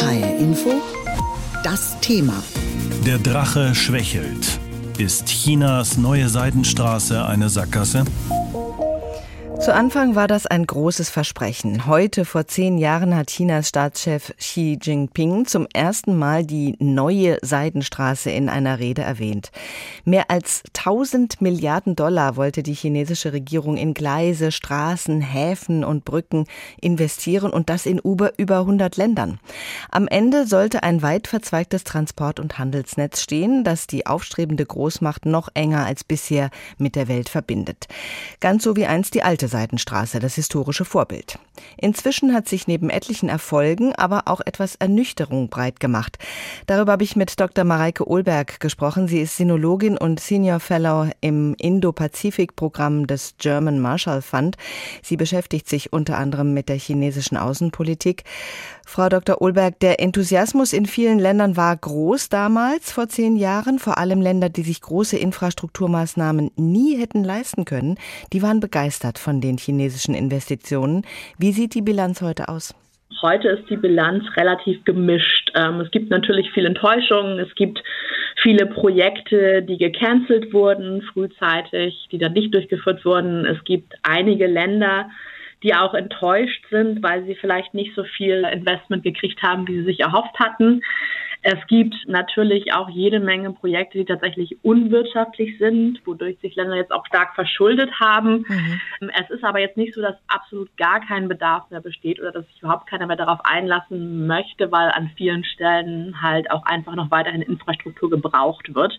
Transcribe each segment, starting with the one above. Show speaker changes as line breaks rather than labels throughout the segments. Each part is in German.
HR Info, das Thema.
Der Drache schwächelt. Ist Chinas neue Seidenstraße eine Sackgasse?
Zu Anfang war das ein großes Versprechen. Heute, vor zehn Jahren, hat Chinas Staatschef Xi Jinping zum ersten Mal die neue Seidenstraße in einer Rede erwähnt. Mehr als 1000 Milliarden Dollar wollte die chinesische Regierung in Gleise, Straßen, Häfen und Brücken investieren und das in über, über 100 Ländern. Am Ende sollte ein weit verzweigtes Transport- und Handelsnetz stehen, das die aufstrebende Großmacht noch enger als bisher mit der Welt verbindet. Ganz so wie einst die alte Seidenstraße, das historische Vorbild. Inzwischen hat sich neben etlichen Erfolgen aber auch etwas Ernüchterung breit gemacht. Darüber habe ich mit Dr. Mareike Ohlberg gesprochen. Sie ist Sinologin und Senior Fellow im Indo-Pazifik-Programm des German Marshall Fund. Sie beschäftigt sich unter anderem mit der chinesischen Außenpolitik. Frau Dr. Ohlberg, der Enthusiasmus in vielen Ländern war groß damals, vor zehn Jahren. Vor allem Länder, die sich große Infrastrukturmaßnahmen nie hätten leisten können, die waren begeistert von den chinesischen Investitionen. Wie sieht die Bilanz heute aus?
Heute ist die Bilanz relativ gemischt. Ähm, es gibt natürlich viele Enttäuschungen. Es gibt viele Projekte, die gecancelt wurden frühzeitig, die dann nicht durchgeführt wurden. Es gibt einige Länder, die auch enttäuscht sind, weil sie vielleicht nicht so viel Investment gekriegt haben, wie sie sich erhofft hatten. Es gibt natürlich auch jede Menge Projekte, die tatsächlich unwirtschaftlich sind, wodurch sich Länder jetzt auch stark verschuldet haben. Mhm. Es ist aber jetzt nicht so, dass absolut gar kein Bedarf mehr besteht oder dass sich überhaupt keiner mehr darauf einlassen möchte, weil an vielen Stellen halt auch einfach noch weiterhin Infrastruktur gebraucht wird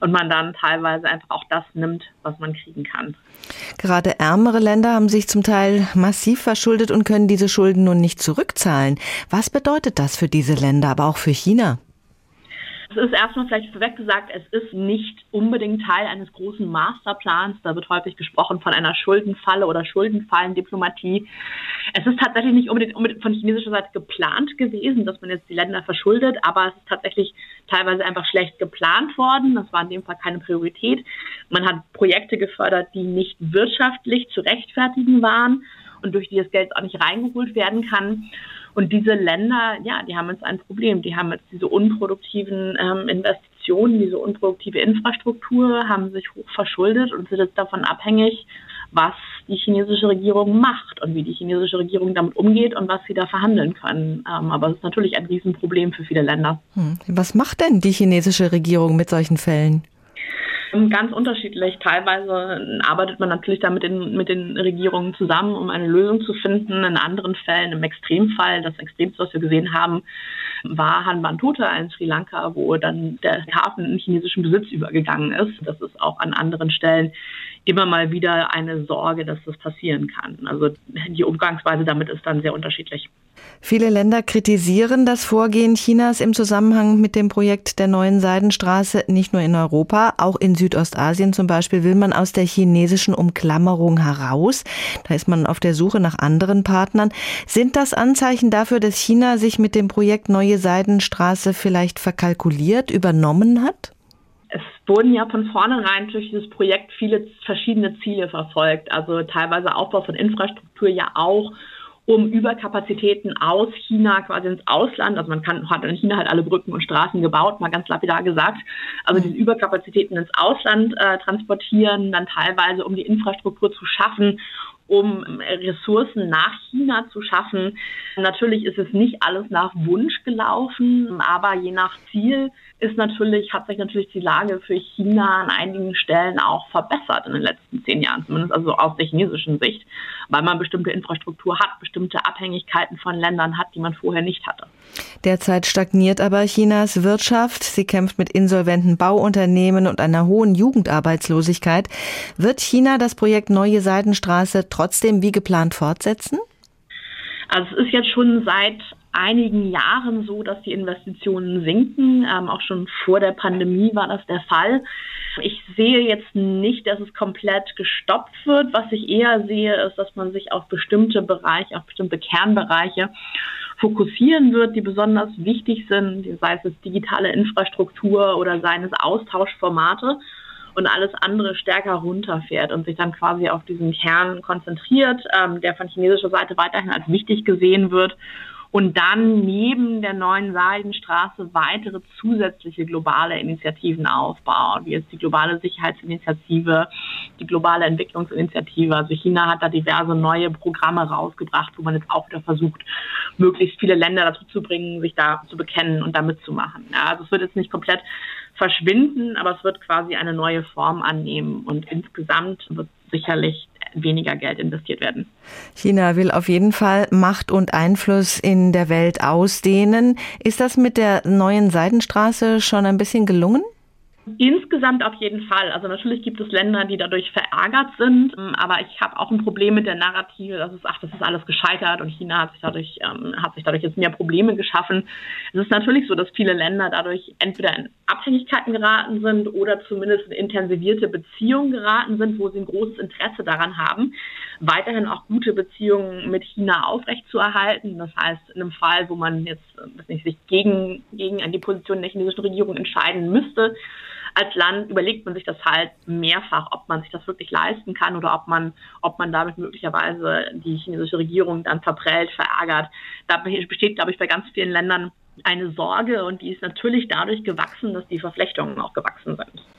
und man dann teilweise einfach auch das nimmt, was man kriegen kann.
Gerade ärmere Länder haben sich zum Teil massiv verschuldet und können diese Schulden nun nicht zurückzahlen. Was bedeutet das für diese Länder, aber auch für China?
Es ist erstmal vielleicht vorweg gesagt, es ist nicht unbedingt Teil eines großen Masterplans. Da wird häufig gesprochen von einer Schuldenfalle oder Schuldenfallendiplomatie. Es ist tatsächlich nicht unbedingt, unbedingt von chinesischer Seite geplant gewesen, dass man jetzt die Länder verschuldet, aber es ist tatsächlich teilweise einfach schlecht geplant worden. Das war in dem Fall keine Priorität. Man hat Projekte gefördert, die nicht wirtschaftlich zu rechtfertigen waren und durch die das Geld auch nicht reingeholt werden kann. Und diese Länder, ja, die haben jetzt ein Problem. Die haben jetzt diese unproduktiven ähm, Investitionen, diese unproduktive Infrastruktur, haben sich hoch verschuldet und sind jetzt davon abhängig, was die chinesische Regierung macht und wie die chinesische Regierung damit umgeht und was sie da verhandeln können. Ähm, aber es ist natürlich ein Riesenproblem für viele Länder.
Hm. Was macht denn die chinesische Regierung mit solchen Fällen?
Ganz unterschiedlich. Teilweise arbeitet man natürlich da mit den, mit den Regierungen zusammen, um eine Lösung zu finden. In anderen Fällen, im Extremfall, das Extremste, was wir gesehen haben, war Hanbantuta in Sri Lanka, wo dann der Hafen in chinesischen Besitz übergegangen ist. Das ist auch an anderen Stellen immer mal wieder eine Sorge, dass das passieren kann. Also die Umgangsweise damit ist dann sehr unterschiedlich.
Viele Länder kritisieren das Vorgehen Chinas im Zusammenhang mit dem Projekt der neuen Seidenstraße, nicht nur in Europa, auch in Südostasien zum Beispiel will man aus der chinesischen Umklammerung heraus. Da ist man auf der Suche nach anderen Partnern. Sind das Anzeichen dafür, dass China sich mit dem Projekt Neue Seidenstraße vielleicht verkalkuliert, übernommen hat?
Es wurden ja von vornherein durch dieses Projekt viele verschiedene Ziele verfolgt. Also teilweise Aufbau von Infrastruktur ja auch um Überkapazitäten aus China quasi ins Ausland, also man kann, hat in China halt alle Brücken und Straßen gebaut, mal ganz lapidar gesagt, also diese Überkapazitäten ins Ausland äh, transportieren, dann teilweise um die Infrastruktur zu schaffen, um Ressourcen nach China zu schaffen. Natürlich ist es nicht alles nach Wunsch gelaufen, aber je nach Ziel ist natürlich, hat sich natürlich die Lage für China an einigen Stellen auch verbessert in den letzten zehn Jahren, zumindest also aus der chinesischen Sicht, weil man bestimmte Infrastruktur hat, bestimmte Abhängigkeiten von Ländern hat, die man vorher nicht hatte.
Derzeit stagniert aber Chinas Wirtschaft. Sie kämpft mit insolventen Bauunternehmen und einer hohen Jugendarbeitslosigkeit. Wird China das Projekt Neue Seidenstraße trotzdem wie geplant fortsetzen?
Also es ist jetzt schon seit einigen Jahren so, dass die Investitionen sinken. Ähm, auch schon vor der Pandemie war das der Fall. Ich sehe jetzt nicht, dass es komplett gestoppt wird. Was ich eher sehe, ist, dass man sich auf bestimmte Bereiche, auf bestimmte Kernbereiche fokussieren wird, die besonders wichtig sind, sei es digitale Infrastruktur oder seien es Austauschformate und alles andere stärker runterfährt und sich dann quasi auf diesen Kern konzentriert, ähm, der von chinesischer Seite weiterhin als wichtig gesehen wird und dann neben der neuen Seidenstraße weitere zusätzliche globale Initiativen aufbaut, wie jetzt die globale Sicherheitsinitiative, die globale Entwicklungsinitiative. Also China hat da diverse neue Programme rausgebracht, wo man jetzt auch wieder versucht, möglichst viele Länder dazu zu bringen, sich da zu bekennen und da mitzumachen. Ja, also es wird jetzt nicht komplett verschwinden, aber es wird quasi eine neue Form annehmen und insgesamt wird sicherlich weniger Geld investiert werden.
China will auf jeden Fall Macht und Einfluss in der Welt ausdehnen. Ist das mit der neuen Seidenstraße schon ein bisschen gelungen?
Insgesamt auf jeden Fall. Also natürlich gibt es Länder, die dadurch verärgert sind, ähm, aber ich habe auch ein Problem mit der Narrative, dass es, ach, das ist alles gescheitert und China hat sich dadurch, ähm, hat sich dadurch jetzt mehr Probleme geschaffen. Es ist natürlich so, dass viele Länder dadurch entweder in Abhängigkeiten geraten sind oder zumindest in intensivierte Beziehungen geraten sind, wo sie ein großes Interesse daran haben, weiterhin auch gute Beziehungen mit China aufrechtzuerhalten. Das heißt, in einem Fall, wo man jetzt nicht, sich gegen, gegen die Position der chinesischen Regierung entscheiden müsste, als Land überlegt man sich das halt mehrfach, ob man sich das wirklich leisten kann oder ob man, ob man damit möglicherweise die chinesische Regierung dann verprellt, verärgert. Da besteht, glaube ich, bei ganz vielen Ländern eine Sorge und die ist natürlich dadurch gewachsen, dass die Verflechtungen auch gewachsen sind.